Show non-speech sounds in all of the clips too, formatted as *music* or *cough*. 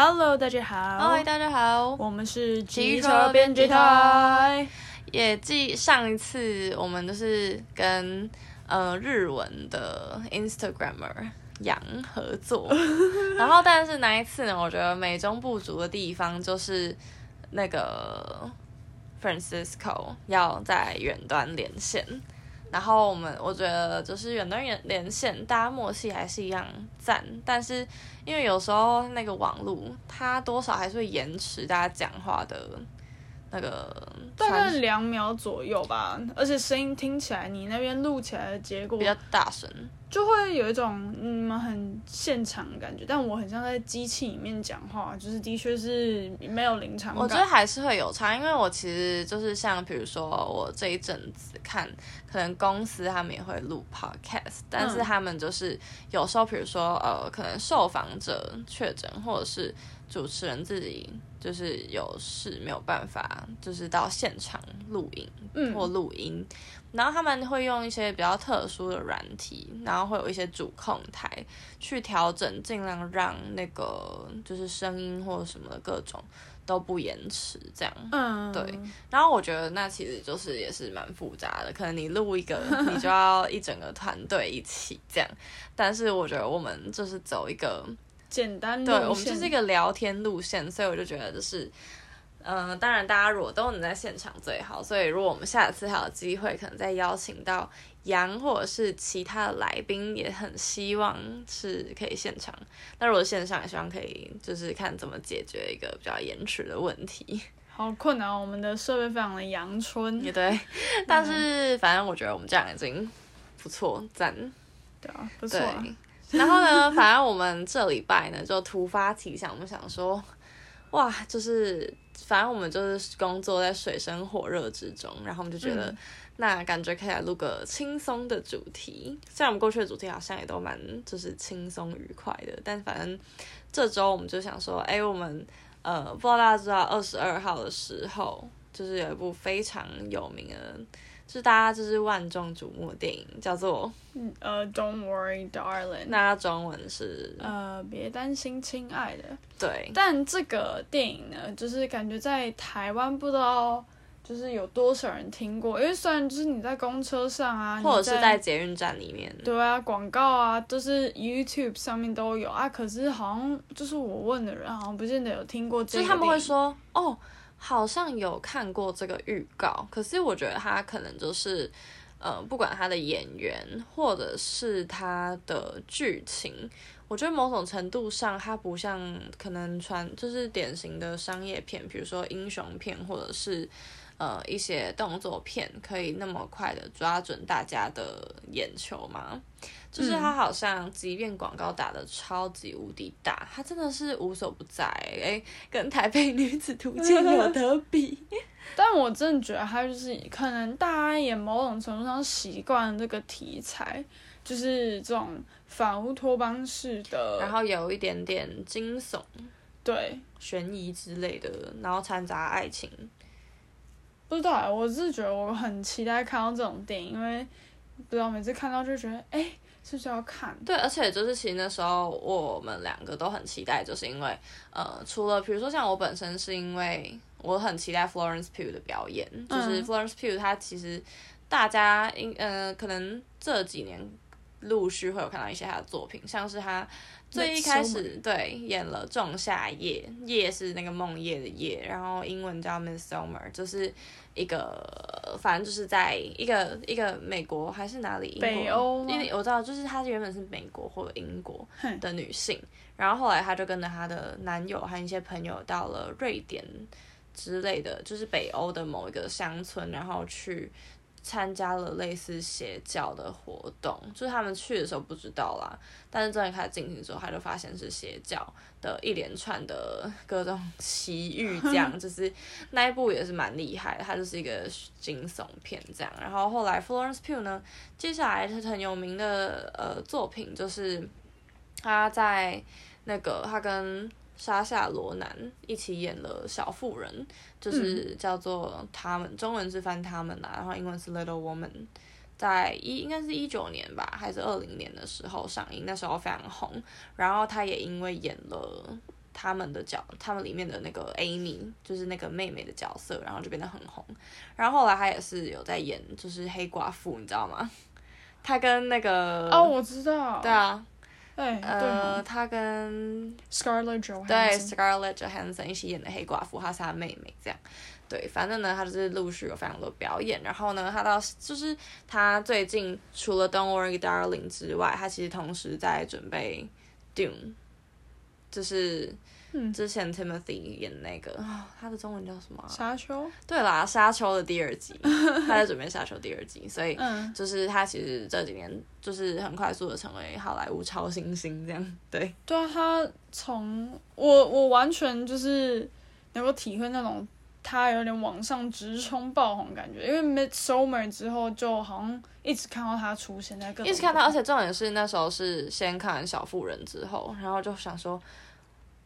Hello，大家好。嗨，大家好。我们是机车编辑台。也继上一次，我们都是跟呃日文的 Instagramer 杨合作。*laughs* 然后，但是那一次呢，我觉得美中不足的地方就是那个 Francisco 要在远端连线。然后我们我觉得就是远端连连线，大家默契还是一样赞，但是因为有时候那个网络它多少还是会延迟大家讲话的那个，大概两秒左右吧，而且声音听起来你那边录起来的结果比较大声。就会有一种你们很现场感觉，但我很像在机器里面讲话，就是的确是没有临场感。我觉得还是会有差，因为我其实就是像比如说我这一阵子看，可能公司他们也会录 podcast，但是他们就是有时候比如说呃，可能受访者确诊，或者是主持人自己就是有事没有办法，就是到现场录影或录音。然后他们会用一些比较特殊的软体，然后会有一些主控台去调整，尽量让那个就是声音或者什么的各种都不延迟，这样。嗯，对。然后我觉得那其实就是也是蛮复杂的，可能你录一个，你就要一整个团队一起这样。但是我觉得我们就是走一个简单，对，我们就是一个聊天路线，所以我就觉得就是。嗯、呃，当然，大家如果都能在现场最好。所以，如果我们下次还有机会，可能再邀请到杨或者是其他的来宾，也很希望是可以现场。那如果线上，也希望可以就是看怎么解决一个比较延迟的问题。好困难，我们的设备非常的阳春。*laughs* 也对，*laughs* 但是反正我觉得我们这样已经不错，赞。对啊，不错、啊。然后呢，反正我们这礼拜呢就突发奇想，我们想说，哇，就是。反正我们就是工作在水深火热之中，然后我们就觉得，那感觉可以来录个轻松的主题。虽然我们过去的主题好像也都蛮就是轻松愉快的，但反正这周我们就想说，哎，我们呃，不知道大家知道二十二号的时候，就是有一部非常有名的。就是大家就是万众瞩目的电影，叫做呃、uh,，Don't Worry, Darling。那中文是呃，别担心，亲爱的。对。但这个电影呢，就是感觉在台湾不知道就是有多少人听过，因为虽然就是你在公车上啊，或者是在捷运站里面，对啊，广告啊都是 YouTube 上面都有啊，可是好像就是我问的人好像不见得有听过这个。就是他们会说哦。好像有看过这个预告，可是我觉得他可能就是，呃，不管他的演员或者是他的剧情，我觉得某种程度上，它不像可能传就是典型的商业片，比如说英雄片或者是呃一些动作片，可以那么快的抓准大家的眼球吗？就是他好像，即便广告打的超级无敌大，他真的是无所不在，哎，跟台北女子图鉴有得比。*laughs* 但我真的觉得他就是可能大家也某种程度上习惯了这个题材，就是这种反乌托邦式的，然后有一点点惊悚，对，悬疑之类的，然后掺杂爱情。不知道，我是觉得我很期待看到这种电影，因为不知道每次看到就觉得，哎。是不是要看？对，而且就是其实那时候我们两个都很期待，就是因为呃，除了比如说像我本身是因为我很期待 Florence Pugh 的表演，嗯、就是 Florence Pugh 她其实大家应呃可能这几年陆续会有看到一些他的作品，像是他最一开始对演了《仲夏夜》，夜是那个梦夜的夜，然后英文叫 Miss Summer，就是。一个，反正就是在一个一个美国还是哪里？英国，北欧。因为我知道，就是她原本是美国或者英国的女性，然后后来她就跟着她的男友和一些朋友到了瑞典之类的，就是北欧的某一个乡村，然后去。参加了类似邪教的活动，就是他们去的时候不知道啦，但是真的开始进行之后，他就发现是邪教的一连串的各种奇遇，这样 *laughs* 就是那一部也是蛮厉害的，它就是一个惊悚片这样。然后后来 Florence Pugh 呢，接下来是很有名的呃作品，就是他在那个他跟。莎夏罗南一起演了《小妇人》，就是叫做他们，中文是翻他们啦，然后英文是 Little Woman，在一应该是一九年吧，还是二零年的时候上映，那时候非常红。然后她也因为演了他们的角，他们里面的那个 Amy，就是那个妹妹的角色，然后就变得很红。然后后来她也是有在演，就是黑寡妇，你知道吗？她跟那个哦，我知道，对啊，对，呃，他跟 Scarlett Johansson，对 Scarlett Johansson 一起演的黑寡妇，她是他妹妹，这样。对，反正呢，她就是陆续有非常多表演。然后呢，她到就是她最近除了《Don't Worry Darling》之外，她其实同时在准备《Dune》，就是之前 Timothy 演那个，嗯、他的中文叫什么、啊？沙丘。对啦，沙丘的第二集，*laughs* 他在准备沙丘第二集，所以就是他其实这几年就是很快速的成为好莱坞超新星这样。对。对啊，他从我我完全就是能够体会那种。他有点往上直冲爆红感觉，因为《Midsommar》之后就好像一直看到他出现在各，一直看到，而且重点是那时候是先看完《小妇人》之后，然后就想说，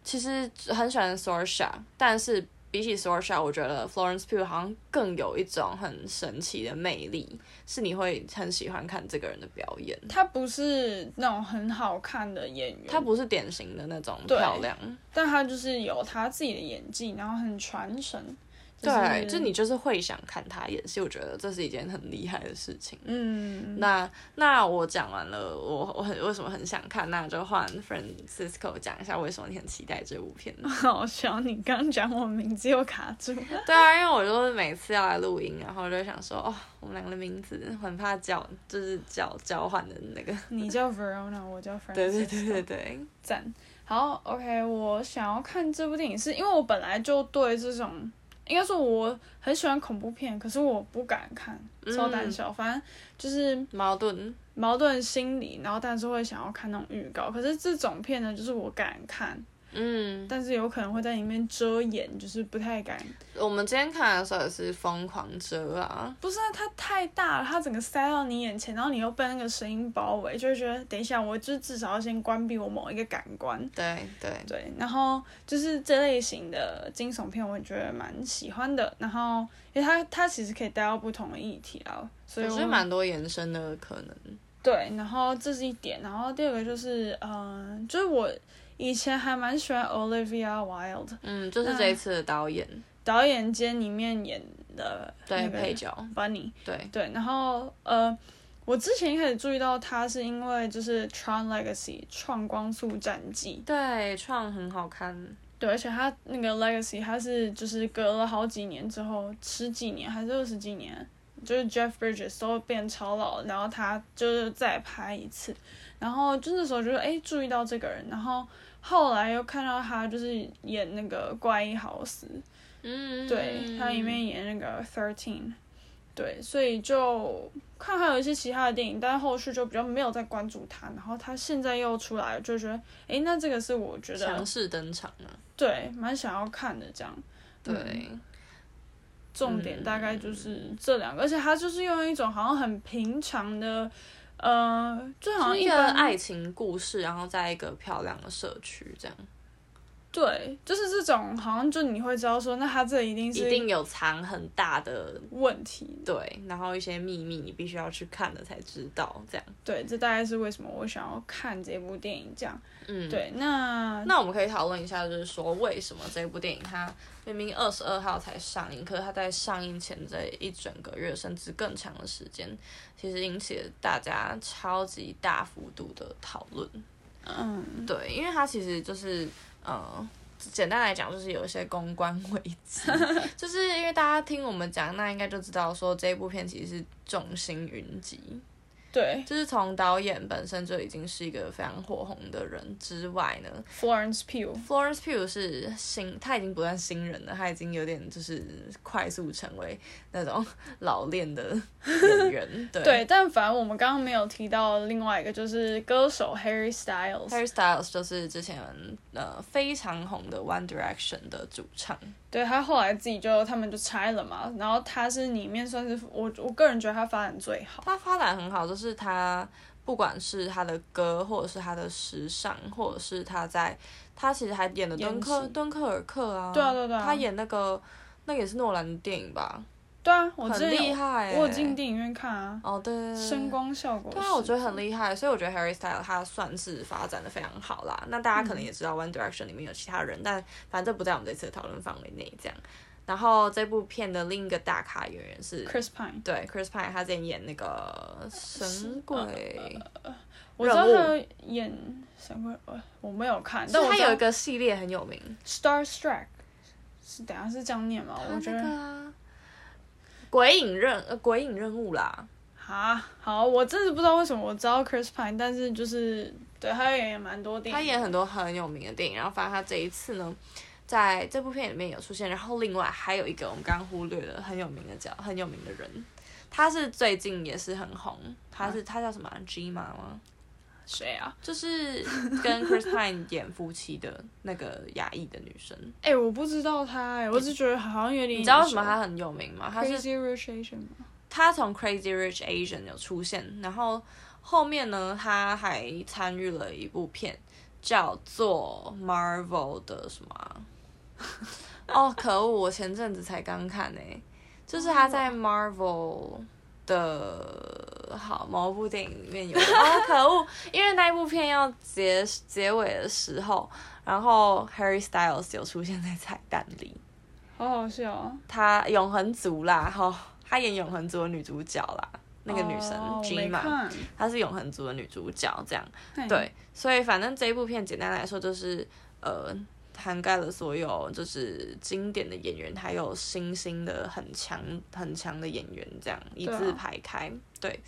其实很喜欢 Saoirse，但是。比起 Saoirse，我觉得 Florence Pugh 好像更有一种很神奇的魅力，是你会很喜欢看这个人的表演。他不是那种很好看的演员，他不是典型的那种漂亮，但他就是有他自己的演技，然后很传神。对，就你就是会想看他演戏，我觉得这是一件很厉害的事情。嗯，那那我讲完了，我我很为什么很想看，那就换 Francisco 讲一下为什么你很期待这部片。*laughs* 好笑，你刚讲我名字又卡住。*laughs* 对啊，因为我就是每次要来录音，然后就想说，哦，我们两个的名字很怕叫，就是叫交换的那个。你叫 Verona，我叫 *laughs* Francisco。对对对对对，赞。好，OK，我想要看这部电影是因为我本来就对这种。应该说我很喜欢恐怖片，可是我不敢看，超胆小。嗯、反正就是矛盾，矛盾心理，然后但是会想要看那种预告。可是这种片呢，就是我敢看。嗯，但是有可能会在里面遮掩，就是不太敢。我们今天看的时候也是疯狂遮啊，不是啊，它太大了，它整个塞到你眼前，然后你又被那个声音包围，就会觉得等一下，我就至少要先关闭我某一个感官。对对对，然后就是这类型的惊悚片，我也觉得蛮喜欢的。然后因为它它其实可以带到不同的议题啊，所以我觉得蛮多延伸的可能。对，然后这是一点，然后第二个就是，嗯、呃，就是我。以前还蛮喜欢 Olivia Wilde，嗯，就是这一次的导演，导演兼里面演的对配角。Bunny，对。对，然后呃，我之前一开始注意到他是因为就是《Tron Legacy》创光速战记，对，创很好看，对，而且他那个 Legacy 他是就是隔了好几年之后，十几年还是二十几年，就是 Jeff Bridges 都变超老，然后他就是再拍一次，然后就那时候就是哎注意到这个人，然后。后来又看到他就是演那个怪医豪斯，嗯，对，他里面演那个 Thirteen，对，所以就看还有一些其他的电影，但是后续就比较没有再关注他。然后他现在又出来了，就觉得，哎，那这个是我觉得强势登场了，对，蛮想要看的这样，对，重点大概就是这两个，而且他就是用一种好像很平常的。呃，就好像一个爱情故事，然后在一个漂亮的社区这样。对，就是这种，好像就你会知道说，那他这一定是一定有藏很大的问题，对，然后一些秘密你必须要去看了才知道，这样。对，这大概是为什么我想要看这部电影这样。嗯，对，那那我们可以讨论一下，就是说为什么这部电影它明明二十二号才上映，可是它在上映前这一整个月甚至更长的时间，其实引起了大家超级大幅度的讨论。嗯，对，因为它其实就是。嗯，简单来讲就是有一些公关危机，*laughs* 就是因为大家听我们讲，那应该就知道说这部片其实是众星云集。对，就是从导演本身就已经是一个非常火红的人之外呢，Florence Pugh，Florence Pugh 是新，他已经不算新人了，他已经有点就是快速成为那种老练的演员。对，*laughs* 对，但反正我们刚刚没有提到另外一个，就是歌手 Harry Styles，Harry Styles 就是之前呃非常红的 One Direction 的主唱。对，他后来自己就他们就拆了嘛，然后他是里面算是我我个人觉得他发展最好，他发展很好，就是他不管是他的歌，或者是他的时尚，或者是他在他其实还演了敦刻敦刻尔克啊，对啊对啊，他演那个那个也是诺兰的电影吧，对啊，我很厉害、欸，我有进电影院看啊。哦，对，对，对，声光效果。对啊，我觉得很厉害，所以我觉得 Harry Styles 他算是发展的非常好啦。那大家可能也知道 One Direction 里面有其他人，嗯、但反正不在我们这次的讨论范围内。这样，然后这部片的另一个大咖演员是 Chris Pine，对，Chris Pine 他之前演那个神鬼，呃、我知道他演神鬼，我没有看，但他有一个系列很有名，Starstruck，是等下是这样念吗？我觉得。鬼影任呃，鬼影任务啦，啊，好，我真的不知道为什么我知道 Chris Pine，但是就是对他演也蛮多电影，他演很多很有名的电影，然后反正他这一次呢，在这部片里面有出现，然后另外还有一个我们刚刚忽略了很有名的叫，很有名的人，他是最近也是很红，他是、啊、他叫什么 Gemma 吗？谁啊？就是跟 Chris Pine 演夫妻的那个亚裔的女生。哎、欸，我不知道她，哎，我只觉得好像有点。你知道为什么她很有名吗？她是 Crazy Rich Asian 吗？她从 Crazy Rich Asian 有出现，然后后面呢，她还参与了一部片，叫做 Marvel 的什么？*laughs* 哦，可恶！我前阵子才刚看呢，就是他在 Marvel 的。好，某部电影里面有哦，可恶！因为那一部片要结结尾的时候，然后 Harry Styles 有出现在彩蛋里，好好笑啊！他永恒族啦，哈，他演永恒族的女主角啦，那个女神 Gemma，她是永恒族的女主角，这样对，所以反正这一部片简单来说就是呃。涵盖了所有就是经典的演员，还有新兴的很强很强的演员，这样一字排开。对，对，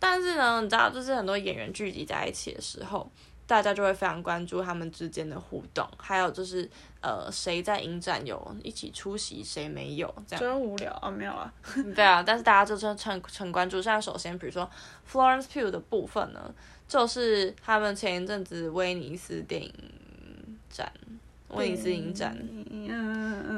但是呢，你知道，就是很多演员聚集在一起的时候，大家就会非常关注他们之间的互动，还有就是呃，谁在影展有一起出席，谁没有，这样。真无聊啊，没有啊。*laughs* 对啊，但是大家就是很很关注。像首先，比如说 Florence Pugh 的部分呢，就是他们前一阵子威尼斯电影展。威尼斯影展，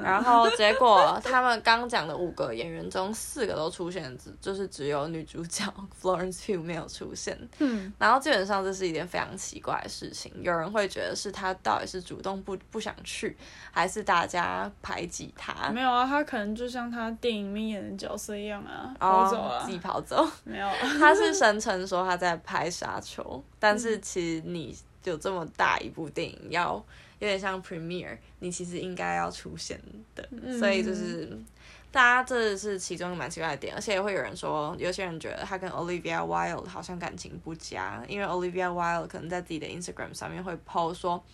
然后结果他们刚讲的五个演员中，四个都出现，只就是只有女主角 *laughs* Florence Pugh 没有出现。嗯，然后基本上这是一件非常奇怪的事情。有人会觉得是他到底是主动不不想去，还是大家排挤他？没有啊，他可能就像他电影里面演的角色一样啊，跑走啊，自己跑走。没有，*laughs* 他是声称说他在拍《沙丘》，但是其实你有这么大一部电影要。有点像 Premiere，你其实应该要出现的，嗯、所以就是大家这是其中蛮奇怪的点，而且也会有人说，有些人觉得他跟 Olivia Wilde 好像感情不佳，因为 Olivia Wilde 可能在自己的 Instagram 上面会 po 说，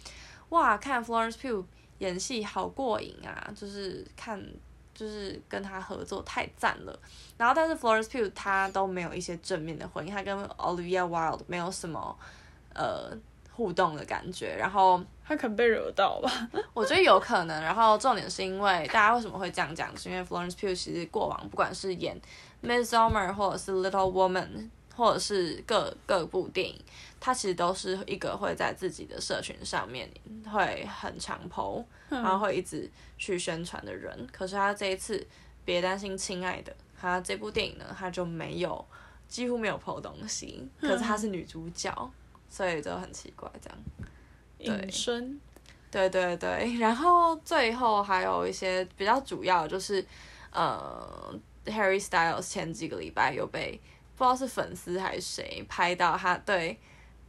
哇，看 Florence Pugh 演戏好过瘾啊，就是看就是跟他合作太赞了，然后但是 Florence Pugh 他都没有一些正面的回应，他跟 Olivia Wilde 没有什么呃。互动的感觉，然后他可能被惹到吧，*laughs* 我觉得有可能。然后重点是因为大家为什么会这样讲？是因为 Florence Pugh 其实过往不管是演《Midsummer》或者是《Little Woman》，或者是各各部电影，他其实都是一个会在自己的社群上面会很常 po，然后会一直去宣传的人。可是他这一次，别担心，亲爱的，他这部电影呢，他就没有几乎没有 po 东西，可是她是女主角。所以就很奇怪，这样，对，身。对对对，*laughs* 然后最后还有一些比较主要的就是，呃，Harry Styles 前几个礼拜有被不知道是粉丝还是谁拍到他对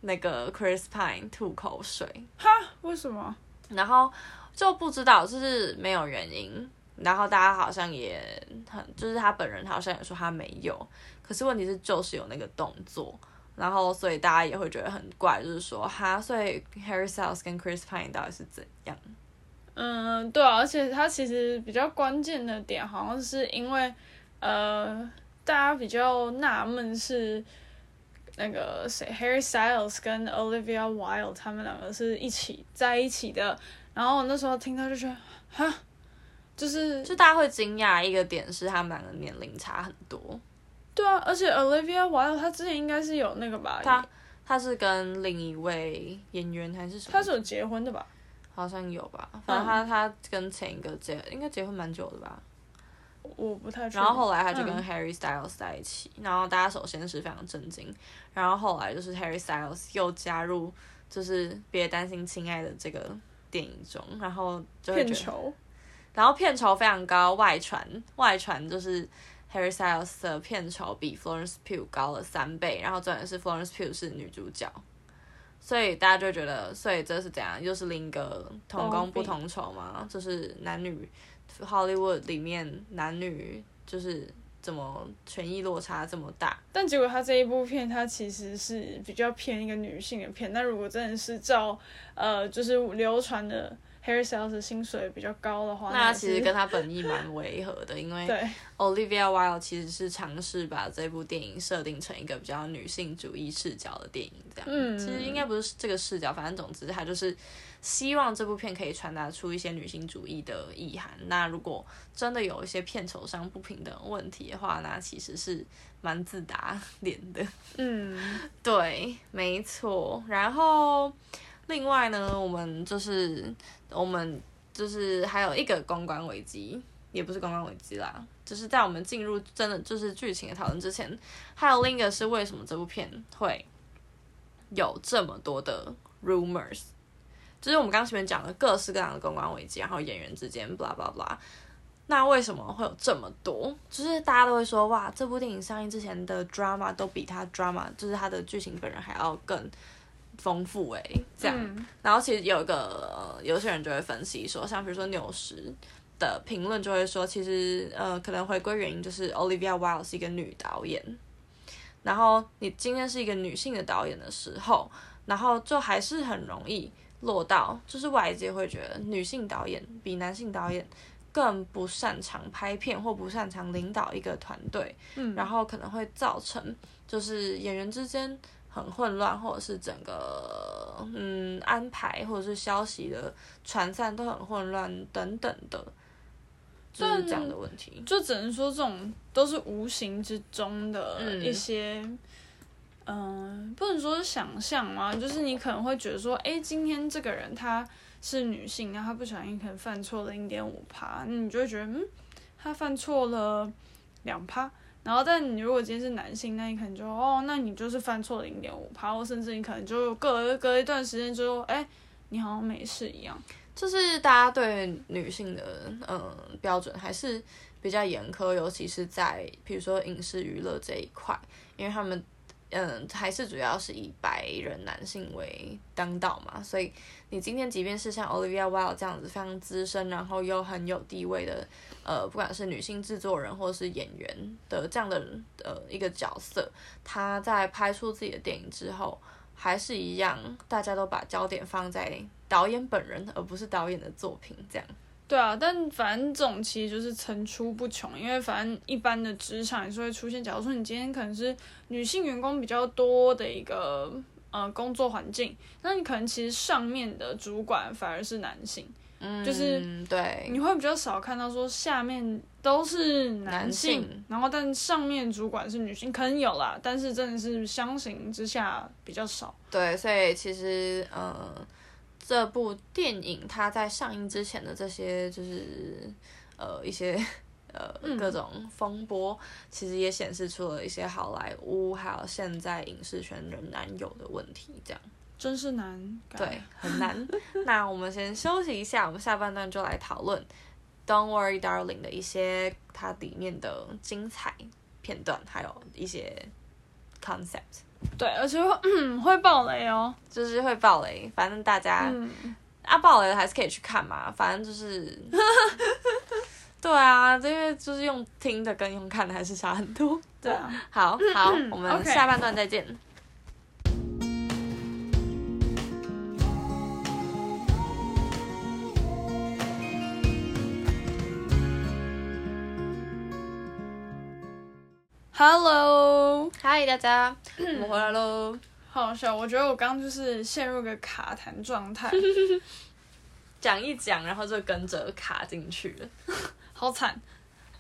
那个 Chris Pine 吐口水，哈？为什么？然后就不知道，就是没有原因，然后大家好像也很，就是他本人好像也说他没有，可是问题是就是有那个动作。然后，所以大家也会觉得很怪，就是说，哈，所以 Harry Styles 跟 Chris Pine 到底是怎样？嗯，对啊，而且他其实比较关键的点，好像是因为，呃，大家比较纳闷是那个谁，Harry Styles 跟 Olivia Wilde 他们两个是一起在一起的。然后我那时候听到就觉得，哈，就是就大家会惊讶一个点是他们两个年龄差很多。对啊，而且 Olivia Wilde 她之前应该是有那个吧？她她是跟另一位演员还是什么？她是有结婚的吧？好像有吧。反正她她跟前一个结应该结婚蛮久的吧？我不太。然后后来她就跟 Harry Styles 在一起，嗯、然后大家首先是非常震惊，然后后来就是 Harry Styles 又加入，就是别担心，亲爱的这个电影中，然后就会觉得。然后片酬非常高，外传外传就是 Harry Styles 的片酬比 Florence Pugh 高了三倍，然后重点是 Florence Pugh 是女主角，所以大家就觉得，所以这是怎样？又是另一个同工不同酬吗？就是男女 Hollywood 里面男女就是。怎么权益落差这么大？但结果他这一部片，他其实是比较偏一个女性的片。那如果真的是照呃，就是流传的 Harry Styles 薪水比较高的话，那其实跟他本意蛮违和的，因为 Olivia Wilde 其实是尝试把这部电影设定成一个比较女性主义视角的电影，这样。嗯，其实应该不是这个视角，反正总之他就是。希望这部片可以传达出一些女性主义的意涵。那如果真的有一些片酬上不平等问题的话，那其实是蛮自打脸的。嗯，*laughs* 对，没错。然后另外呢，我们就是我们就是还有一个公关危机，也不是公关危机啦，就是在我们进入真的就是剧情的讨论之前，还有另一个是为什么这部片会有这么多的 rumors。就是我们刚前面讲的各式各样的公关危机，然后演员之间，blah blah blah。那为什么会有这么多？就是大家都会说，哇，这部电影上映之前的 drama 都比它 drama，就是它的剧情本人还要更丰富哎、欸。这样。嗯、然后其实有一个、呃、有些人就会分析说，像比如说纽时的评论就会说，其实呃可能回归原因就是 Olivia Wilde 是一个女导演，然后你今天是一个女性的导演的时候，然后就还是很容易。落到就是外界会觉得女性导演比男性导演更不擅长拍片或不擅长领导一个团队，嗯，然后可能会造成就是演员之间很混乱，或者是整个嗯安排或者是消息的传散都很混乱等等的，就是这样的问题。就只能说这种都是无形之中的一些。嗯不能说是想象嘛，就是你可能会觉得说，哎，今天这个人她是女性，然后她不小心可能犯错了零点五趴，那你就会觉得，嗯，她犯错了两趴，然后但你如果今天是男性，那你可能就，哦，那你就是犯错零点五趴，或甚至你可能就隔隔一段时间之后，哎，你好像没事一样。就是大家对女性的嗯标准还是比较严苛，尤其是在比如说影视娱乐这一块，因为他们。嗯，还是主要是以白人男性为当道嘛，所以你今天即便是像 Olivia Wilde 这样子非常资深，然后又很有地位的，呃，不管是女性制作人或是演员的这样的呃一个角色，她在拍出自己的电影之后，还是一样，大家都把焦点放在导演本人，而不是导演的作品这样。对啊，但反正这种其实就是层出不穷，因为反正一般的职场也是会出现。假如说你今天可能是女性员工比较多的一个呃工作环境，那你可能其实上面的主管反而是男性，嗯，就是对，你会比较少看到说下面都是男性，男性然后但上面主管是女性，可能有啦，但是真的是相形之下比较少。对，所以其实呃。这部电影它在上映之前的这些就是呃一些呃各种风波，嗯、其实也显示出了一些好莱坞还有现在影视圈仍然有的问题，这样真是难，对，很难。*laughs* 那我们先休息一下，我们下半段就来讨论《Don't Worry Darling》的一些它里面的精彩片段，还有一些 concept。对，而且会嗯会爆雷哦，就是会爆雷。反正大家、嗯、啊爆雷还是可以去看嘛，反正就是，*laughs* 对啊，因为就是用听的跟用看的还是差很多。对啊，好好，我们下半段再见。Okay. Hello，嗨，大家，我们回来喽。好好笑，我觉得我刚刚就是陷入个卡痰状态，*laughs* 讲一讲，然后就跟着卡进去了，*laughs* 好惨。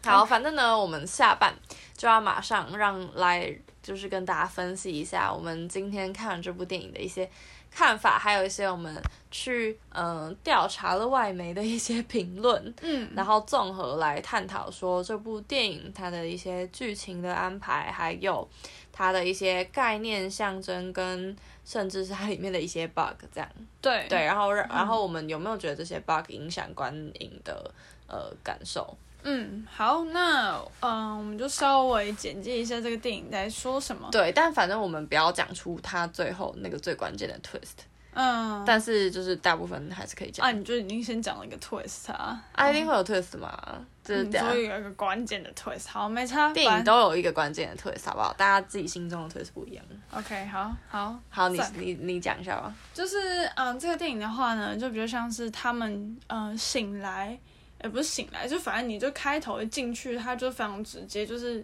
好，反正呢，我们下半就要马上让来，就是跟大家分析一下我们今天看了这部电影的一些看法，还有一些我们去嗯调查了外媒的一些评论，嗯，然后综合来探讨说这部电影它的一些剧情的安排，还有它的一些概念象征跟甚至是它里面的一些 bug 这样。对对，然后然后我们有没有觉得这些 bug 影响观影的呃感受？嗯，好，那嗯，我们就稍微简介一下这个电影在说什么。对，但反正我们不要讲出它最后那个最关键的 twist。嗯，但是就是大部分还是可以讲。啊，你就已经先讲了一个 twist 啊？啊，一定会有 twist 嘛？就是这样。所以有一个关键的 twist，好，没差。电影都有一个关键的 twist，好不好？大家自己心中的 twist 不一样。OK，好，好，好，你你你讲一下吧。就是嗯，这个电影的话呢，就比较像是他们嗯醒来。也不是醒来，就反正你就开头一进去，它就非常直接，就是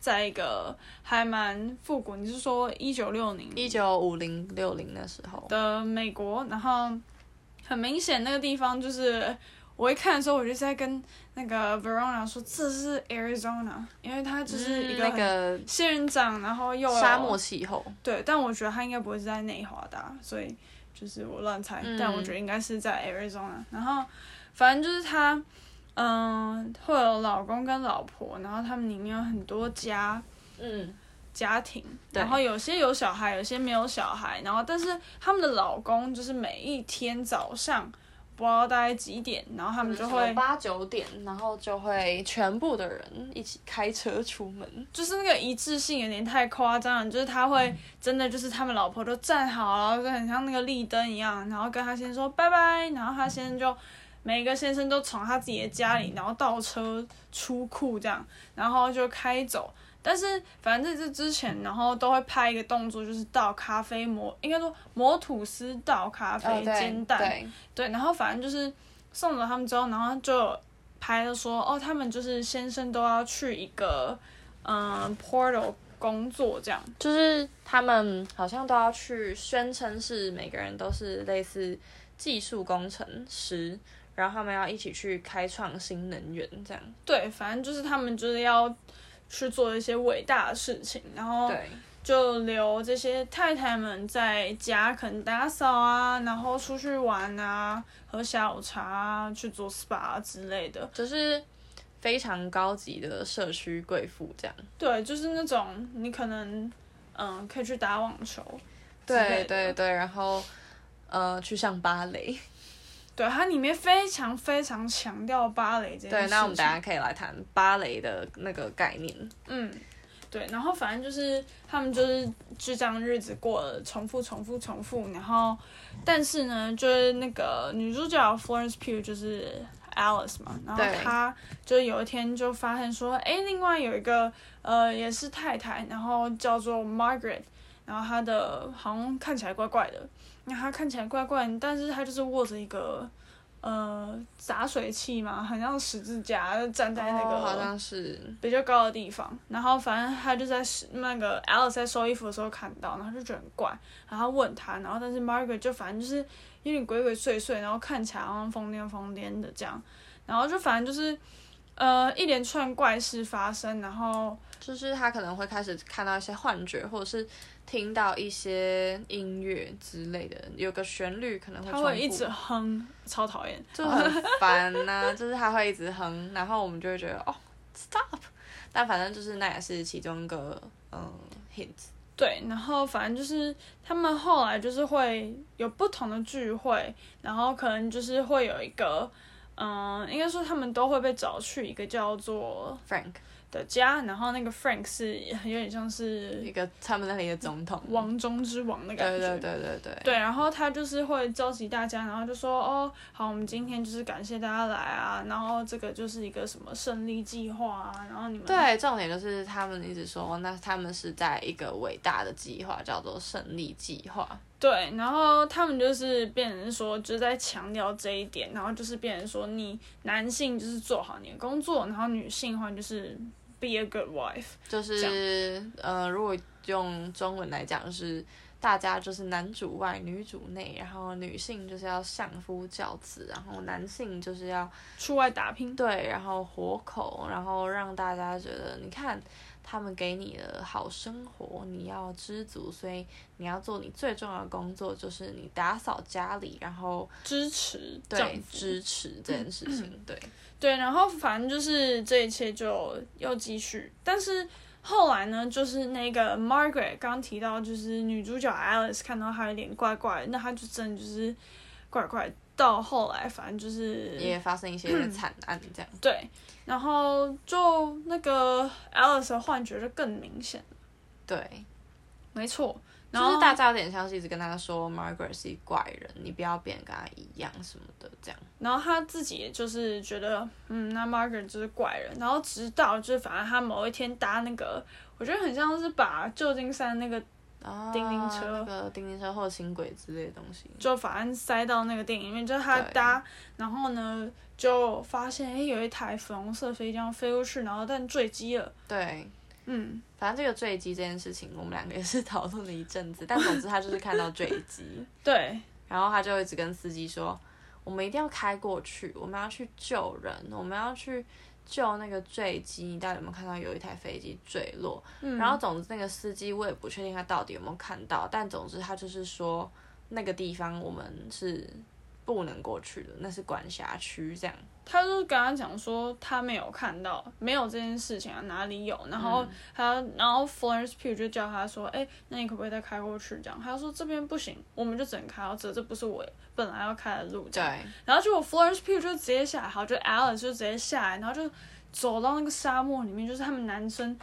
在一个还蛮复古。你是说一九六零、一九五零六零的时候的美国？然后很明显那个地方就是我一看的时候，我就在跟那个 Verona 说这是 Arizona，因为它就是一个那个仙人掌，然后又沙漠气候。对，但我觉得它应该不会是在内华达，所以就是我乱猜，嗯、但我觉得应该是在 Arizona，然后。反正就是他，嗯，会有老公跟老婆，然后他们里面有很多家，嗯，家庭，然后有些有小孩，有些没有小孩，然后但是他们的老公就是每一天早上不知道大概几点，然后他们就会八九点，然后就会全部的人一起开车出门，就是那个一致性有点太夸张了，就是他会真的就是他们老婆都站好了，就很像那个立灯一样，然后跟他先生说拜拜，然后他先生就。每个先生都从他自己的家里，然后倒车出库这样，然后就开走。但是反正在这之前，然后都会拍一个动作，就是倒咖啡磨，应该说磨吐司倒咖啡煎蛋。对，对，然后反正就是送走他们之后，然后就拍了说，哦，他们就是先生都要去一个嗯 portal 工作这样，就是他们好像都要去宣称是每个人都是类似技术工程师。然后他们要一起去开创新能源，这样。对，反正就是他们就是要去做一些伟大的事情，然后就留这些太太们在家，可能打扫啊，然后出去玩啊，喝下午茶啊，去做 SPA 之类的，就是非常高级的社区贵妇这样。对，就是那种你可能嗯可以去打网球，对对对，然后呃去上芭蕾。对，它里面非常非常强调芭蕾这件事情。对，那我们等下可以来谈芭蕾的那个概念。嗯，对，然后反正就是他们就是就这样日子过了，重复重复重复，然后但是呢，就是那个女主角 Florence Pugh 就是 Alice 嘛，然后她就有一天就发现说，哎，另外有一个呃也是太太，然后叫做 Margaret，然后她的好像看起来怪怪的。那他看起来怪怪，但是他就是握着一个，呃，洒水器嘛，很像十字架，就站在那个好像是比较高的地方。然后反正他就在那个 Alice 在收衣服的时候看到，然后就觉得很怪，然后问他，然后但是 Margaret 就反正就是有点鬼鬼祟祟，然后看起来好像疯癫疯癫的这样，然后就反正就是，呃，一连串怪事发生，然后就是他可能会开始看到一些幻觉，或者是。听到一些音乐之类的，有个旋律可能会。他会一直哼，超讨厌，就很烦呐、啊。*laughs* 就是他会一直哼，然后我们就会觉得哦，stop。但反正就是那也是其中一个嗯 hint。对，然后反正就是他们后来就是会有不同的聚会，然后可能就是会有一个嗯，应该说他们都会被找去一个叫做 Frank。的家，然后那个 Frank 是有点像是一个他们那里的总统，王中之王的感觉。对对对对对。对，然后他就是会召集大家，然后就说：“哦，好，我们今天就是感谢大家来啊，然后这个就是一个什么胜利计划啊，然后你们……对，重点就是他们一直说，那他们是在一个伟大的计划，叫做胜利计划。对，然后他们就是变成说，就是在强调这一点，然后就是变成说，你男性就是做好你的工作，然后女性的话就是。Be a good wife，就是呃，如果用中文来讲，就是大家就是男主外女主内，然后女性就是要相夫教子，然后男性就是要出外打拼，对，然后活口，然后让大家觉得你看。他们给你的好生活，你要知足，所以你要做你最重要的工作，就是你打扫家里，然后支持对支持这件事情，*clears throat* 对对，然后反正就是这一切就又继续，但是后来呢，就是那个 Margaret 刚提到，就是女主角 Alice 看到她有点怪怪，那她就真的就是怪怪。到后来，反正就是也发生一些惨案这样。对。然后就那个 Alice 的幻觉就更明显。对，没错。然后就是大家有点像是一直跟他说 Margaret 是一怪人，你不要变跟他一样什么的这样。然后他自己也就是觉得，嗯，那 Margaret 就是怪人。然后直到就是反正他某一天搭那个，我觉得很像是把旧金山那个叮叮车、啊、那个叮叮车或轻轨之类的东西，就反正塞到那个电影里面，就是他搭，然后呢。就发现哎，有一台粉红色飞机这样飞过去，然后但坠机了。对，嗯，反正这个坠机这件事情，我们两个也是讨论了一阵子。但总之他就是看到坠机，*laughs* 对，然后他就一直跟司机说：“我们一定要开过去，我们要去救人，我们要去救那个坠机。你到底有没有看到有一台飞机坠落？”嗯，然后总之那个司机我也不确定他到底有没有看到，但总之他就是说那个地方我们是。不能过去的，那是管辖区，这样。他就跟他讲说，他没有看到，没有这件事情啊，哪里有？然后他，嗯、然后 Florence Pugh 就叫他说，哎、欸，那你可不可以再开过去？这样，他说这边不行，我们就只能开到这，这不是我本来要开的路。对。然后结果 Florence Pugh 就直接下来，好，就 Alice 就直接下来，然后就走到那个沙漠里面，就是他们男生，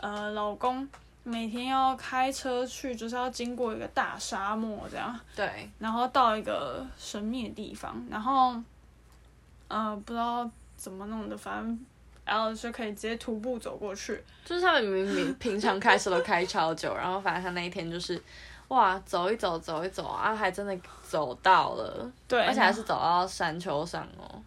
呃，老公。每天要开车去，就是要经过一个大沙漠这样。对。然后到一个神秘的地方，然后，呃，不知道怎么弄的，反正 Alice 就可以直接徒步走过去。就是他们明明平常开车都开超久，然后反正他那一天就是，哇，走一走，走一走啊，还真的走到了。对。而且还是走到山丘上哦。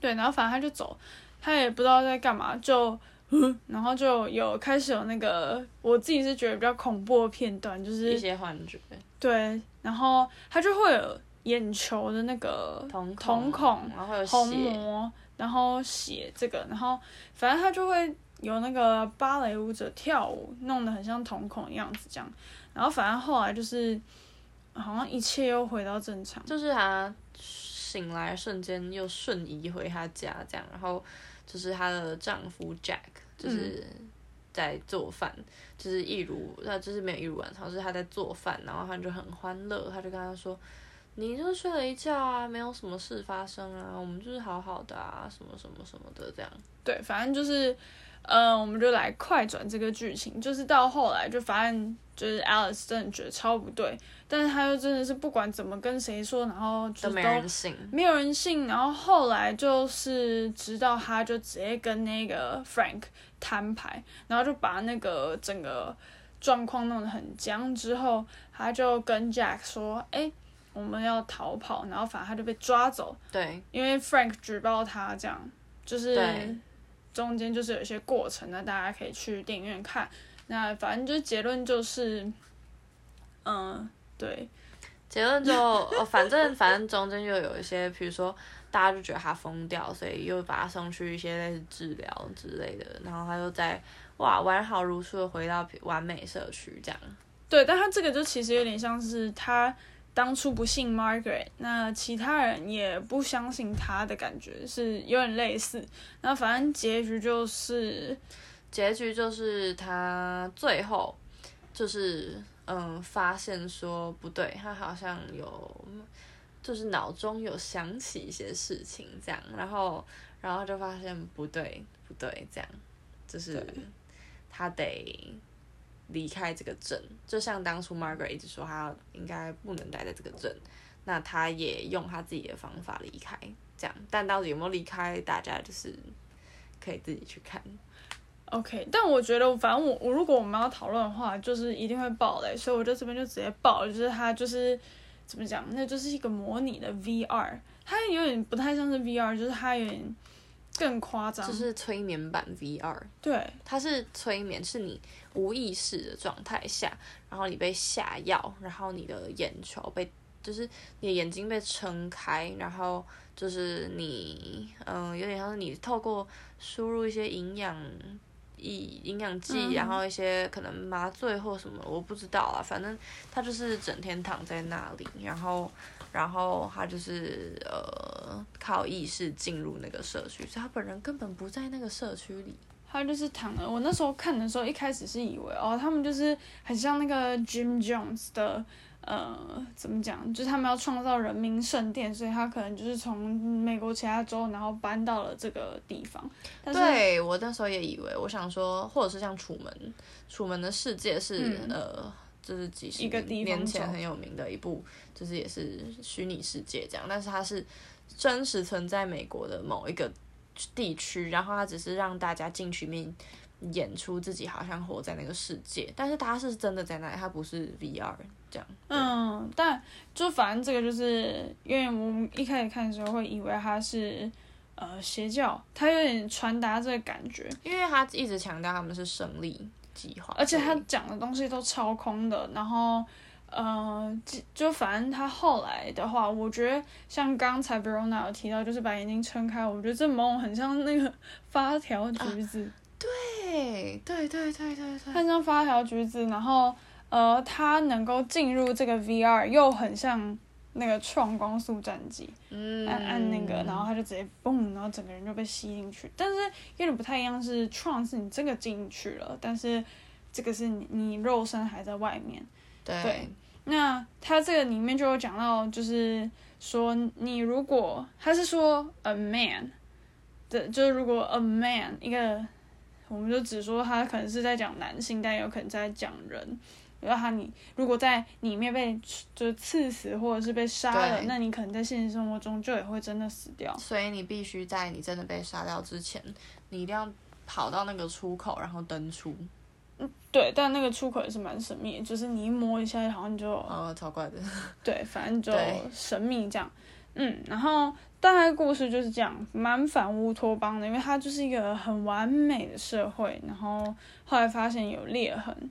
对，然后反正他就走，他也不知道在干嘛，就。*laughs* 然后就有开始有那个，我自己是觉得比较恐怖的片段，就是一些幻觉。对，然后他就会有眼球的那个瞳孔，瞳孔然后有虹膜，然后血这个，然后反正他就会有那个芭蕾舞者跳舞，弄得很像瞳孔的样子这样。然后反正后来就是好像一切又回到正常，就是他醒来瞬间又瞬移回他家这样，然后。就是她的丈夫 Jack，就是在做饭，嗯、就是一如，那就是没有一如往常，是他在做饭，然后他就很欢乐，他就跟他说：“你就睡了一觉啊，没有什么事发生啊，我们就是好好的啊，什么什么什么的这样。”对，反正就是。嗯，我们就来快转这个剧情，就是到后来就发现，就是 Alice 真的觉得超不对，但是他又真的是不管怎么跟谁说，然后就都，都没人信，没有人信。然后后来就是直到他就直接跟那个 Frank 摊牌，然后就把那个整个状况弄得很僵。之后他就跟 Jack 说：“哎、欸，我们要逃跑。”然后反正他就被抓走。对，因为 Frank 举报他这样，就是。中间就是有一些过程，那大家可以去电影院看。那反正就结论就是，嗯，对，结论就哦，反正 *laughs* 反正中间就有一些，比如说大家就觉得他疯掉，所以又把他送去一些类似治疗之类的，然后他又在哇完好如初的回到完美社区这样。对，但他这个就其实有点像是他。当初不信 Margaret，那其他人也不相信他的感觉是有点类似。那反正结局就是，结局就是他最后就是嗯发现说不对，他好像有就是脑中有想起一些事情这样，然后然后就发现不对不对这样，就是他得。离开这个镇，就像当初 Margaret 一直说他应该不能待在这个镇，那他也用他自己的方法离开，这样。但到底有没有离开，大家就是可以自己去看。OK，但我觉得，反正我我如果我们要讨论的话，就是一定会爆雷，所以我就这边就直接爆，就是它就是怎么讲，那就是一个模拟的 VR，它有点不太像是 VR，就是它有点更夸张，就是催眠版 VR。对，它是催眠，是你无意识的状态下，然后你被下药，然后你的眼球被，就是你的眼睛被撑开，然后就是你，嗯、呃，有点像是你透过输入一些营养。以营养剂，然后一些可能麻醉或什么，我不知道啊。反正他就是整天躺在那里，然后，然后他就是呃靠意识进入那个社区，所以他本人根本不在那个社区里。他就是躺了。我那时候看的时候，一开始是以为哦，他们就是很像那个 Jim Jones 的。呃，怎么讲？就是他们要创造人民圣殿，所以他可能就是从美国其他州，然后搬到了这个地方。但是对，我那时候也以为，我想说，或者是像楚门，楚门的世界是、嗯、呃，就是几十年前很有名的一部，就是也是虚拟世界这样，但是它是真实存在美国的某一个地区，然后它只是让大家进去面。演出自己好像活在那个世界，但是他是真的在那里，他不是 VR 这样。嗯，但就反正这个就是，因为我们一开始看的时候会以为他是呃邪教，他有点传达这个感觉，因为他一直强调他们是胜利计划，而且他讲的东西都超空的。然后呃，就就反正他后来的话，我觉得像刚才 Verona 有提到，就是把眼睛撑开，我觉得这梦很像那个发条橘子。啊对对对对对对，很像发条橘子，然后呃，它能够进入这个 VR，又很像那个创光速战机，嗯，按按那个，然后它就直接嘣，然后整个人就被吸进去。但是有点不太一样，是创是你这个进去了，但是这个是你你肉身还在外面。对，对，那它这个里面就有讲到，就是说你如果他是说 a man 的，就是如果 a man 一个。我们就只说他可能是在讲男性，但有可能在讲人。然后他你如果在里面被就刺死或者是被杀了，那你可能在现实生活中就也会真的死掉。所以你必须在你真的被杀掉之前，你一定要跑到那个出口，然后登出。嗯，对，但那个出口也是蛮神秘的，就是你一摸一下，好像就哦，超怪的。*laughs* 对，反正就神秘这样。嗯，然后。大概故事就是这样，蛮反乌托邦的，因为它就是一个很完美的社会，然后后来发现有裂痕，嗯，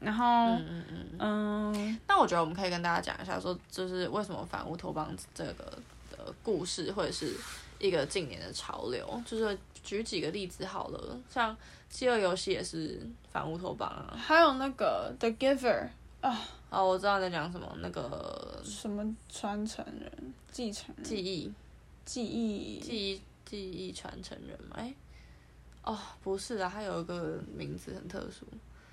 然后嗯嗯嗯嗯，那我觉得我们可以跟大家讲一下，说就是为什么反乌托邦这个的故事或者是一个近年的潮流，就是举几个例子好了，像饥饿游戏也是反乌托邦啊，还有那个 The Giver 啊。哦，我知道你在讲什么，那个什么传承人、继承人、记忆。记忆记忆记忆传承人嘛？哎、欸，哦，不是啊，他有一个名字很特殊。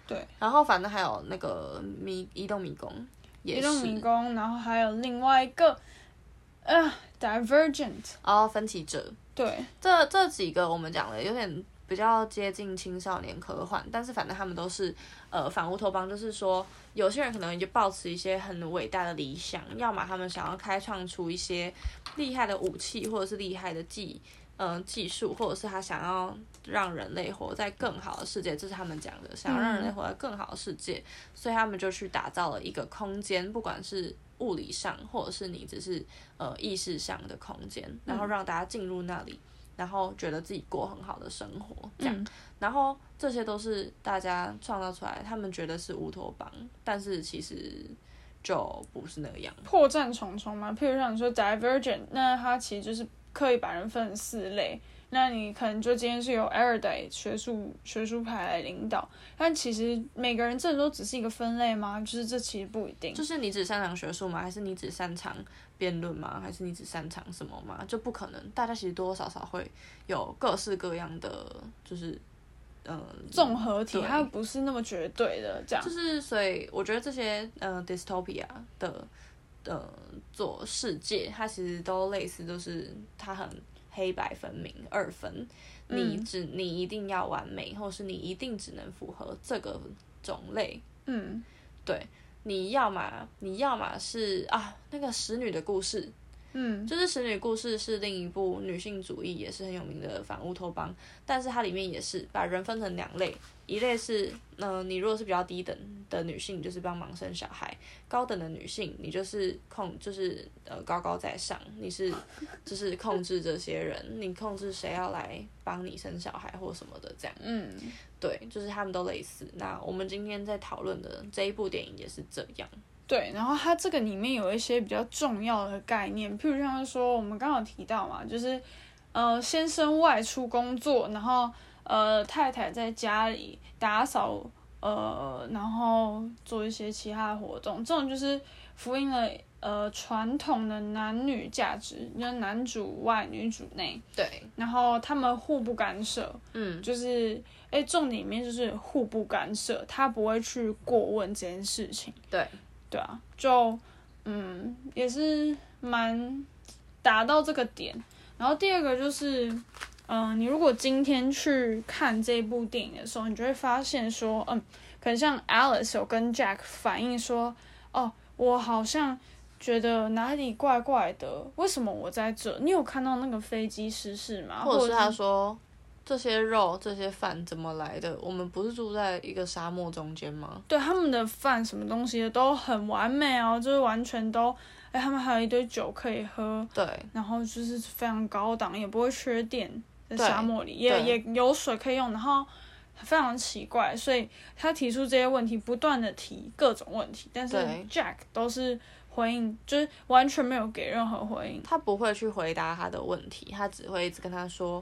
对，然后反正还有那个迷移动迷宫，移动迷宫，然后还有另外一个，呃，Divergent，哦，分歧者。对，这这几个我们讲的有点比较接近青少年科幻，但是反正他们都是呃反乌托邦，就是说有些人可能就抱持一些很伟大的理想，要么他们想要开创出一些厉害的武器，或者是厉害的技嗯、呃、技术，或者是他想要让人类活在更好的世界，这是他们讲的，想要让人类活在更好的世界，嗯、所以他们就去打造了一个空间，不管是物理上，或者是你只是呃意识上的空间，然后让大家进入那里。然后觉得自己过很好的生活，这样，嗯、然后这些都是大家创造出来，他们觉得是乌托邦，但是其实就不是那个样。破绽重重嘛，譬如像你说 Divergent，那它其实就是刻意把人分成四类。那你可能就今天是由 Erudite 学术学术派来领导，但其实每个人这都只是一个分类吗？就是这其实不一定。就是你只擅长学术吗？还是你只擅长辩论吗？还是你只擅长什么吗？就不可能，大家其实多多少少会有各式各样的，就是嗯综合体，它不是那么绝对的这样。就是所以我觉得这些嗯 dystopia 的的做世界，它其实都类似，就是它很。黑白分明，二分，你只你一定要完美，或是你一定只能符合这个种类。嗯，对，你要嘛，你要嘛是啊，那个使女的故事，嗯，就是《使女故事》是另一部女性主义也是很有名的反乌托邦，但是它里面也是把人分成两类，一类是，嗯、呃，你如果是比较低等的女性，就是帮忙生小孩；高等的女性，你就是控，就是呃高高在上，你是就是控制这些人，你控制谁要来帮你生小孩或什么的这样。嗯，对，就是他们都类似。那我们今天在讨论的这一部电影也是这样。对，然后它这个里面有一些比较重要的概念，譬如像是说我们刚刚有提到嘛，就是呃先生外出工作，然后呃太太在家里打扫，呃然后做一些其他的活动，这种就是反映了呃传统的男女价值，就是男主外女主内。对，然后他们互不干涉，嗯，就是哎重点里面就是互不干涉，他不会去过问这件事情。对。对啊，就嗯也是蛮达到这个点。然后第二个就是，嗯、呃，你如果今天去看这部电影的时候，你就会发现说，嗯，可能像 Alice 有跟 Jack 反映说，哦，我好像觉得哪里怪怪的，为什么我在这？你有看到那个飞机失事吗？或者是他说。这些肉、这些饭怎么来的？我们不是住在一个沙漠中间吗？对，他们的饭什么东西都很完美哦，就是完全都，哎，他们还有一堆酒可以喝，对，然后就是非常高档，也不会缺电，在沙漠里也也有水可以用，然后非常奇怪，所以他提出这些问题，不断的提各种问题，但是 Jack 都是回应，就是完全没有给任何回应，他不会去回答他的问题，他只会一直跟他说。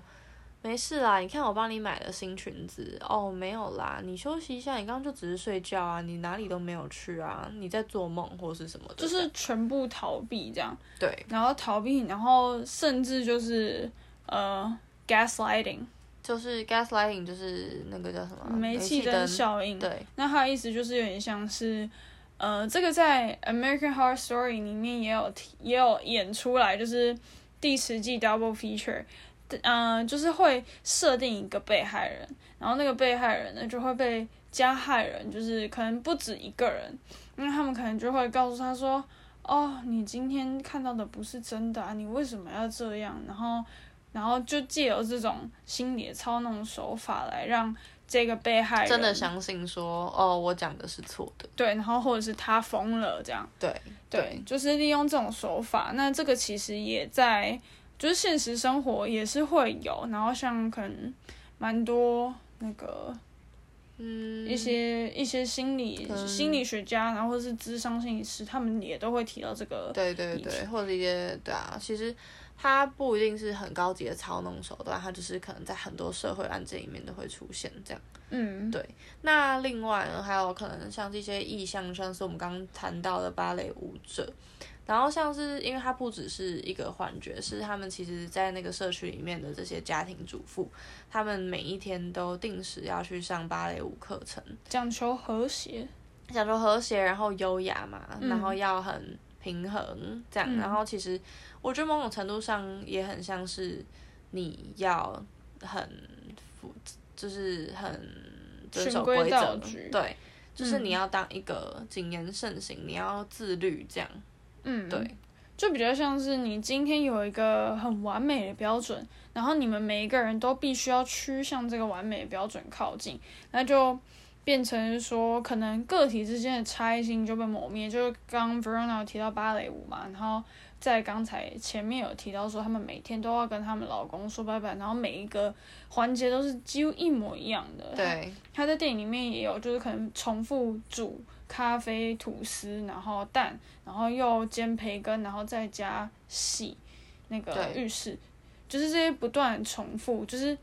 没事啦，你看我帮你买了新裙子。哦，没有啦，你休息一下，你刚刚就只是睡觉啊，你哪里都没有去啊，你在做梦或是什么的，就是全部逃避这样。对，然后逃避，然后甚至就是呃，gaslighting，就是 gaslighting，就是那个叫什么煤气灯。效应。对，那它的意思就是有点像是，呃，这个在 American Horror Story 里面也有提，也有演出来，就是第十季 Double Feature。嗯、呃，就是会设定一个被害人，然后那个被害人呢就会被加害人，就是可能不止一个人，因为他们可能就会告诉他说：“哦，你今天看到的不是真的啊，你为什么要这样？”然后，然后就借由这种心理的操弄手法来让这个被害人真的相信说：“哦，我讲的是错的。”对，然后或者是他疯了这样。对对，对，就是利用这种手法。那这个其实也在。就是现实生活也是会有，然后像可能蛮多那个，嗯，一些一些心理、嗯、心理学家，然后或是智商心理师，他们也都会提到这个。对对对，或者一些对啊，其实它不一定是很高级的操弄手段，它就是可能在很多社会案件里面都会出现这样。嗯，对。那另外呢，还有可能像这些意象，像是我们刚刚谈到的芭蕾舞者。然后像是，因为它不只是一个幻觉，是他们其实，在那个社区里面的这些家庭主妇，他们每一天都定时要去上芭蕾舞课程，讲求和谐，讲求和谐，然后优雅嘛，嗯、然后要很平衡这样。嗯、然后其实我觉得某种程度上也很像是你要很负，就是很遵守规则，对，就是你要当一个谨言慎行，你要自律这样。嗯，对，就比较像是你今天有一个很完美的标准，然后你们每一个人都必须要趋向这个完美的标准靠近，那就变成说，可能个体之间的差异性就被磨灭。就是刚 Verona 提到芭蕾舞嘛，然后在刚才前面有提到说，他们每天都要跟他们老公说拜拜，然后每一个环节都是几乎一模一样的。对，他在电影里面也有，就是可能重复煮。咖啡、吐司，然后蛋，然后又煎培根，然后再加洗那个浴室，就是这些不断重复，就是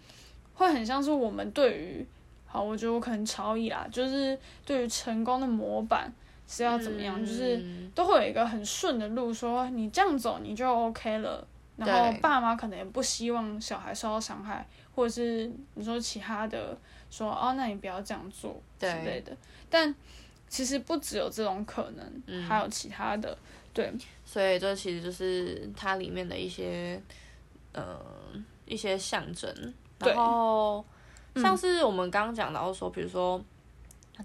会很像是我们对于，好，我觉得我可能超意啦，就是对于成功的模板是要怎么样，嗯、就是都会有一个很顺的路，说你这样走你就 OK 了，然后爸妈可能也不希望小孩受到伤害，或者是你说其他的说哦，那你不要这样做之类的，但。其实不只有这种可能，嗯、还有其他的，对。所以这其实就是它里面的一些，呃，一些象征。然后，像是我们刚刚讲到说，比如说，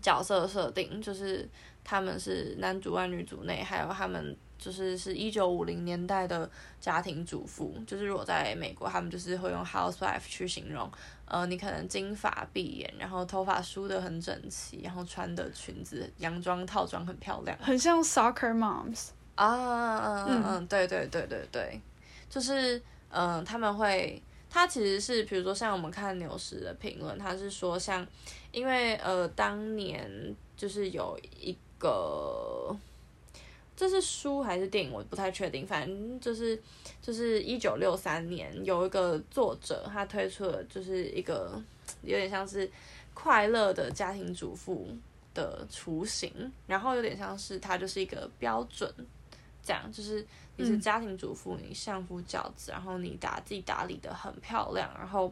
角色设定，就是他们是男主外女主内，还有他们就是是一九五零年代的家庭主妇，就是如果在美国，他们就是会用 housewife 去形容，呃，你可能金发碧眼，然后头发梳得很整齐，然后穿的裙子洋装套装很漂亮，很像 soccer moms 啊，嗯嗯，对对对对对，就是嗯、呃，他们会。他其实是，比如说像我们看纽时的评论，他是说像，因为呃当年就是有一个，这是书还是电影，我不太确定，反正就是就是一九六三年有一个作者，他推出了就是一个有点像是快乐的家庭主妇的雏形，然后有点像是他就是一个标准，这样就是。你是家庭主妇，你相夫教子，然后你打自己打理的很漂亮，然后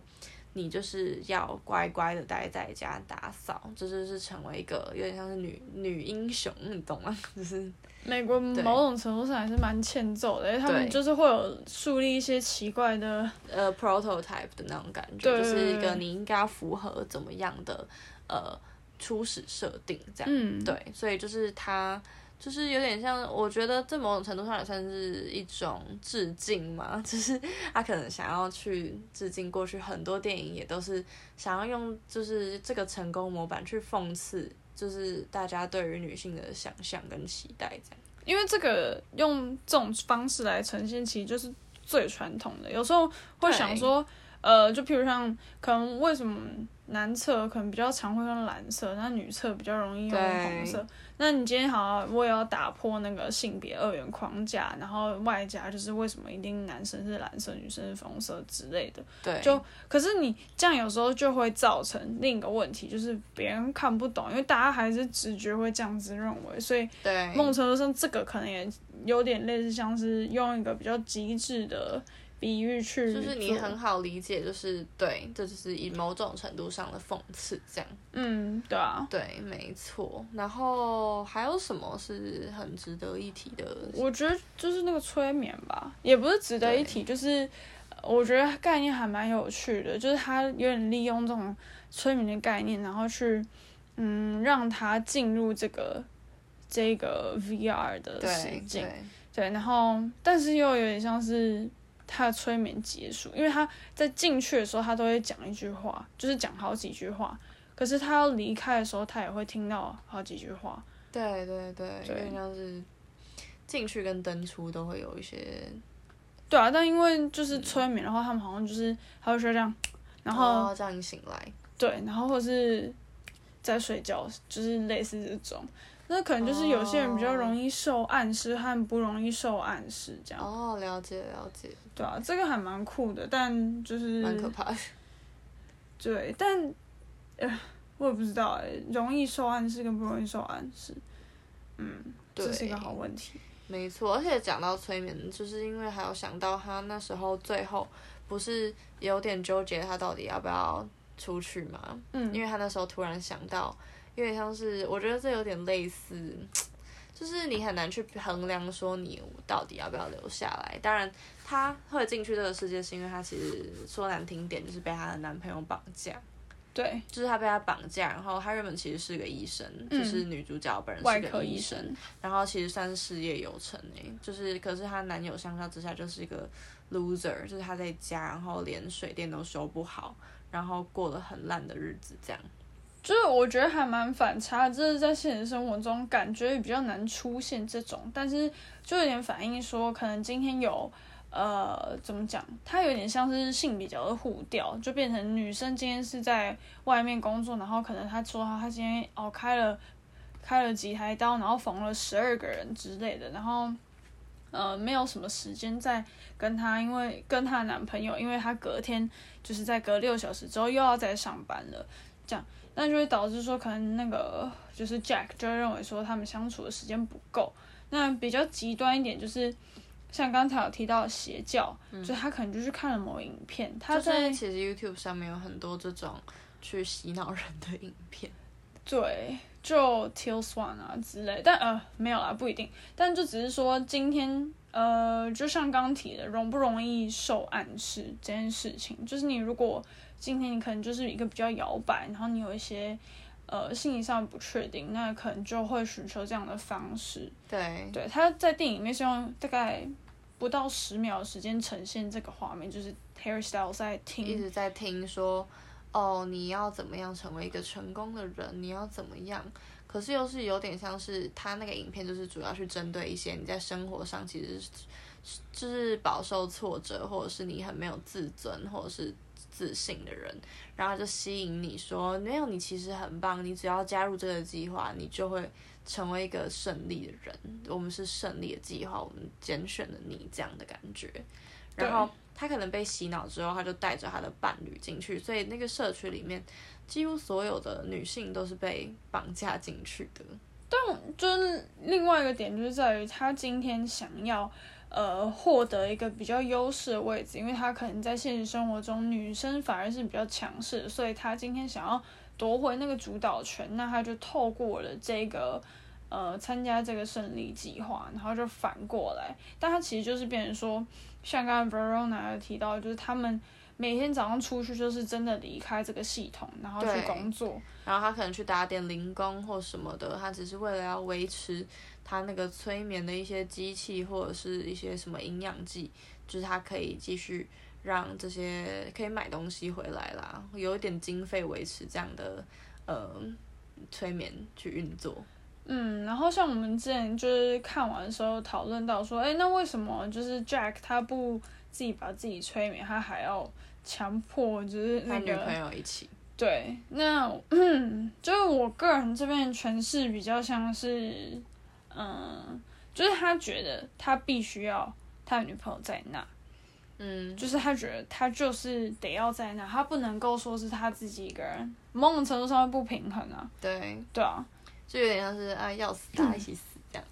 你就是要乖乖的待在家打扫，这就是成为一个有点像是女女英雄，你懂吗？*laughs* 就是美国某种程度上还是蛮欠揍的，因为他们就是会有树立一些奇怪的呃 prototype 的那种感觉，就是一个你应该要符合怎么样的呃初始设定这样，嗯，对，所以就是他。就是有点像，我觉得在某种程度上也算是一种致敬嘛。*laughs* 就是他可能想要去致敬过去很多电影，也都是想要用就是这个成功模板去讽刺，就是大家对于女性的想象跟期待这样。因为这个用这种方式来呈现，其实就是最传统的。有时候会想说，呃，就譬如像可能为什么男厕可能比较常会用蓝色，那女厕比较容易用红色。那你今天好像，我也要打破那个性别二元框架，然后外加就是为什么一定男生是蓝色，女生是粉红色之类的。对。就可是你这样有时候就会造成另一个问题，就是别人看不懂，因为大家还是直觉会这样子认为，所以对。某种程度上，这个可能也有点类似，像是用一个比较极致的。比喻去，就是你很好理解，就是对，这就是以某种程度上的讽刺，这样。嗯，对啊，对，没错。然后还有什么是很值得一提的？我觉得就是那个催眠吧，也不是值得一提，就是我觉得概念还蛮有趣的，就是他有点利用这种催眠的概念，然后去嗯让他进入这个这个 VR 的世界，对，对，然后但是又有点像是。他的催眠结束，因为他在进去的时候，他都会讲一句话，就是讲好几句话。可是他要离开的时候，他也会听到好几句话。对对对，有点像是进去跟登出都会有一些。对啊，但因为就是催眠的话，他们好像就是他会说这样，然后这样你醒来。对，然后或是在睡觉，就是类似这种。那可能就是有些人比较容易受暗示，和不容易受暗示这样。哦，了解了解。对啊，这个还蛮酷的，但就是蛮可怕的。*laughs* 对，但呃，我也不知道哎，容易受暗示跟不容易受暗示，嗯，这是一个好问题。没错，而且讲到催眠，就是因为还有想到他那时候最后不是有点纠结，他到底要不要出去嘛？嗯，因为他那时候突然想到。有点像是，我觉得这有点类似，*tsk* 就是你很难去衡量说你到底要不要留下来。当然，她会进去这个世界，是因为她其实说难听点，就是被她的男朋友绑架。对，就是她被他绑架，然后她原本其实是个医生，嗯、就是女主角本人是个医生，然后其实算是事业有成诶，就是可是她男友相较之下就是一个 loser，就是她在家，然后连水电都修不好，然后过了很烂的日子这样。就是我觉得还蛮反差，就是在现实生活中感觉比较难出现这种，但是就有点反映说，可能今天有，呃，怎么讲，它有点像是性比较的互调，就变成女生今天是在外面工作，然后可能她说她今天哦开了开了几台刀，然后缝了十二个人之类的，然后呃没有什么时间再跟她，因为跟她男朋友，因为她隔天就是在隔六小时之后又要再上班了，这样。那就会导致说，可能那个就是 Jack 就会认为说他们相处的时间不够。那比较极端一点就是，像刚才有提到邪教，嗯、就他可能就是看了某影片，他在其实 YouTube 上面有很多这种去洗脑人的影片。对，就 Tills One 啊之类，但呃没有啦，不一定。但就只是说今天呃，就像刚提的，容不容易受暗示这件事情，就是你如果。今天你可能就是一个比较摇摆，然后你有一些呃心理上不确定，那可能就会寻求这样的方式。对，对，他在电影里面是用大概不到十秒的时间呈现这个画面，就是 Harry Styles 在听，一直在听说，哦，你要怎么样成为一个成功的人？你要怎么样？可是又是有点像是他那个影片，就是主要去针对一些你在生活上其实是就是饱受挫折，或者是你很没有自尊，或者是自信的人，然后就吸引你说，没有，你其实很棒，你只要加入这个计划，你就会成为一个胜利的人。我们是胜利的计划，我们拣选了你这样的感觉。然后他可能被洗脑之后，他就带着他的伴侣进去，所以那个社区里面。几乎所有的女性都是被绑架进去的，但就是另外一个点，就是在于他今天想要呃获得一个比较优势的位置，因为他可能在现实生活中女生反而是比较强势，所以她今天想要夺回那个主导权，那她就透过了这个呃参加这个胜利计划，然后就反过来，但他其实就是变成说，像刚才 Verona 有提到，就是他们。每天早上出去就是真的离开这个系统，然后去工作。然后他可能去打点零工或什么的，他只是为了要维持他那个催眠的一些机器或者是一些什么营养剂，就是他可以继续让这些可以买东西回来啦，有一点经费维持这样的呃催眠去运作。嗯，然后像我们之前就是看完的时候讨论到说，哎，那为什么就是 Jack 他不自己把自己催眠，他还要强迫就是那个女朋友一起。对，那嗯，*clears throat* 就是我个人这边诠释比较像是，嗯，就是他觉得他必须要他女朋友在那，嗯，就是他觉得他就是得要在那，他不能够说是他自己一个人，某种程度上会不平衡啊。对，对啊，就有点像是啊，要死大家一起死这样。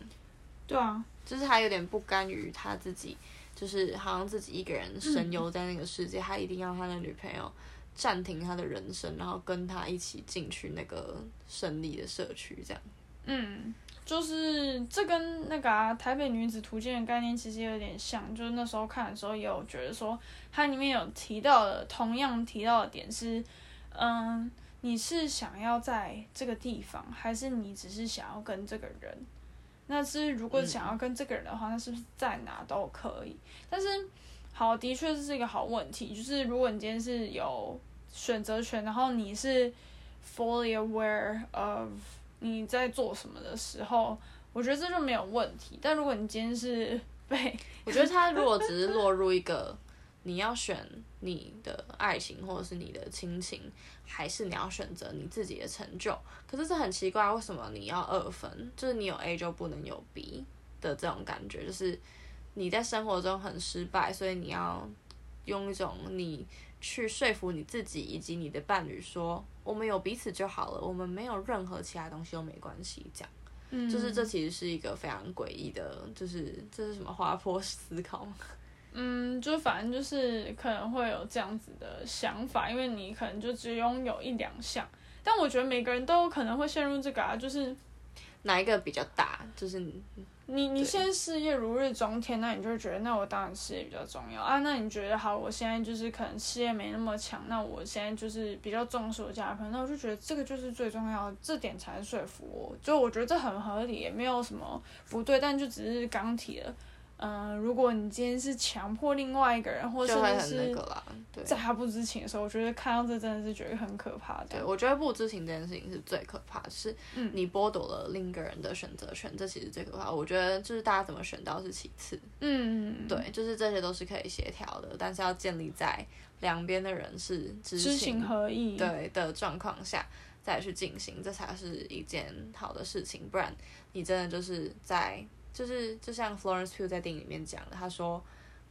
对啊，就是他有点不甘于他自己。就是好像自己一个人神游在那个世界，嗯、他一定要他的女朋友暂停他的人生，然后跟他一起进去那个胜利的社区，这样。嗯，就是这跟那个、啊《台北女子图鉴》的概念其实有点像，就是那时候看的时候也有觉得说，它里面有提到的，同样提到的点是，嗯，你是想要在这个地方，还是你只是想要跟这个人？那是如果想要跟这个人的话，那是不是在哪都可以？但是，好，的确是一个好问题。就是如果你今天是有选择权，然后你是 fully aware of 你在做什么的时候，我觉得这就没有问题。但如果你今天是被，*laughs* 我觉得他如果只是落入一个。你要选你的爱情，或者是你的亲情，还是你要选择你自己的成就？可是这很奇怪，为什么你要二分？就是你有 A 就不能有 B 的这种感觉，就是你在生活中很失败，所以你要用一种你去说服你自己以及你的伴侣说，我们有彼此就好了，我们没有任何其他东西都没关系。这样，嗯，就是这其实是一个非常诡异的，就是这是什么滑坡思考吗？*laughs* 嗯，就反正就是可能会有这样子的想法，因为你可能就只拥有一两项，但我觉得每个人都有可能会陷入这个啊，就是哪一个比较大，就是你你现在事业如日中天，那你就会觉得那我当然事业比较重要啊，那你觉得好，我现在就是可能事业没那么强，那我现在就是比较重视我家人，那我就觉得这个就是最重要的，这点才能说服我，就我觉得这很合理，也没有什么不对，但就只是刚提了。嗯，如果你今天是强迫另外一个人，或者是在他不知情的时候，我觉得看到这真的是觉得很可怕的。对，我觉得不知情这件事情是最可怕的，是你剥夺了另一个人的选择权，嗯，这其实最可怕。我觉得就是大家怎么选到是其次，嗯，对，就是这些都是可以协调的，但是要建立在两边的人是知情，知情合意对的状况下再去进行，这才是一件好的事情。不然你真的就是在。就是就像 Florence Pugh 在电影里面讲的，他说，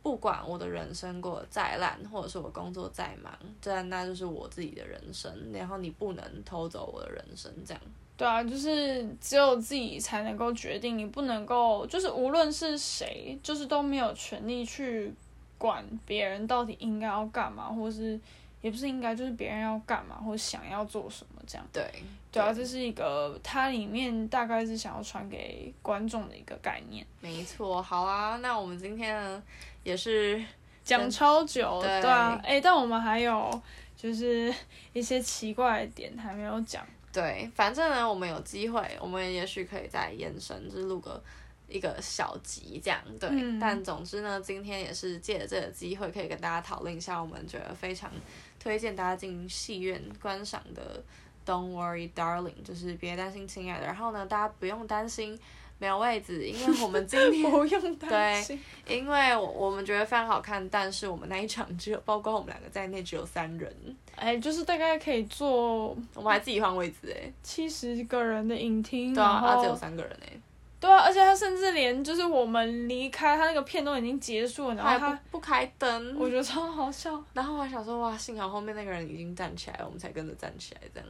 不管我的人生过得再烂，或者是我工作再忙，这那就是我自己的人生，然后你不能偷走我的人生，这样。对啊，就是只有自己才能够决定，你不能够，就是无论是谁，就是都没有权利去管别人到底应该要干嘛，或是。也不是应该，就是别人要干嘛或想要做什么这样。对，对啊，这是一个它里面大概是想要传给观众的一个概念。没错，好啊，那我们今天呢也是讲超久，对，对啊，哎，但我们还有就是一些奇怪的点还没有讲。对，反正呢，我们有机会，我们也许可以再延伸，就是录个一个小集这样。对，嗯、但总之呢，今天也是借着这个机会，可以跟大家讨论一下，我们觉得非常推荐大家进戏院观赏的《Don't Worry, Darling》，就是别担心，亲爱的。然后呢，大家不用担心。没有位置，因为我们今天 *laughs* 不用担心，对，因为我们觉得非常好看，但是我们那一场只有包括我们两个在内只有三人，哎，就是大概可以坐，我们还自己换位置哎，七十个人的影厅，对啊，他只有三个人哎，对啊，而且他甚至连就是我们离开他那个片都已经结束了，然后他还不，不开灯，我觉得超好笑，然后我还想说哇，幸好后面那个人已经站起来了，我们才跟着站起来这样，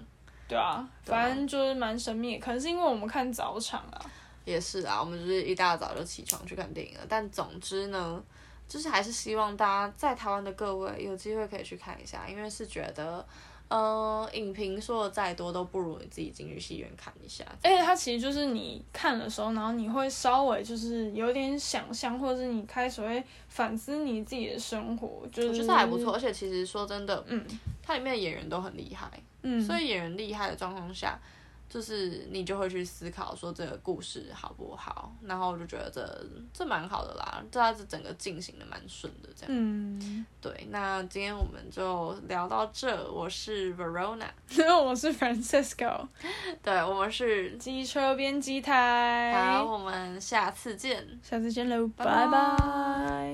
对啊，反正就是蛮神秘，可能是因为我们看早场啊。也是啊，我们就是一大早就起床去看电影了。但总之呢，就是还是希望大家在台湾的各位有机会可以去看一下，因为是觉得，呃，影评说的再多都不如你自己进去戏院看一下。而且它其实就是你看的时候，然后你会稍微就是有点想象，或者是你开始会反思你自己的生活，就是我觉得还不错。而且其实说真的，嗯，它里面的演员都很厉害，嗯，所以演员厉害的状况下。就是你就会去思考说这个故事好不好，然后我就觉得这这蛮好的啦，这它是整个进行的蛮顺的这样。嗯，对，那今天我们就聊到这，我是 Verona，*laughs* 我是 Francisco，*laughs* 对，我们是机车编辑台，好，我们下次见，下次见喽，拜拜。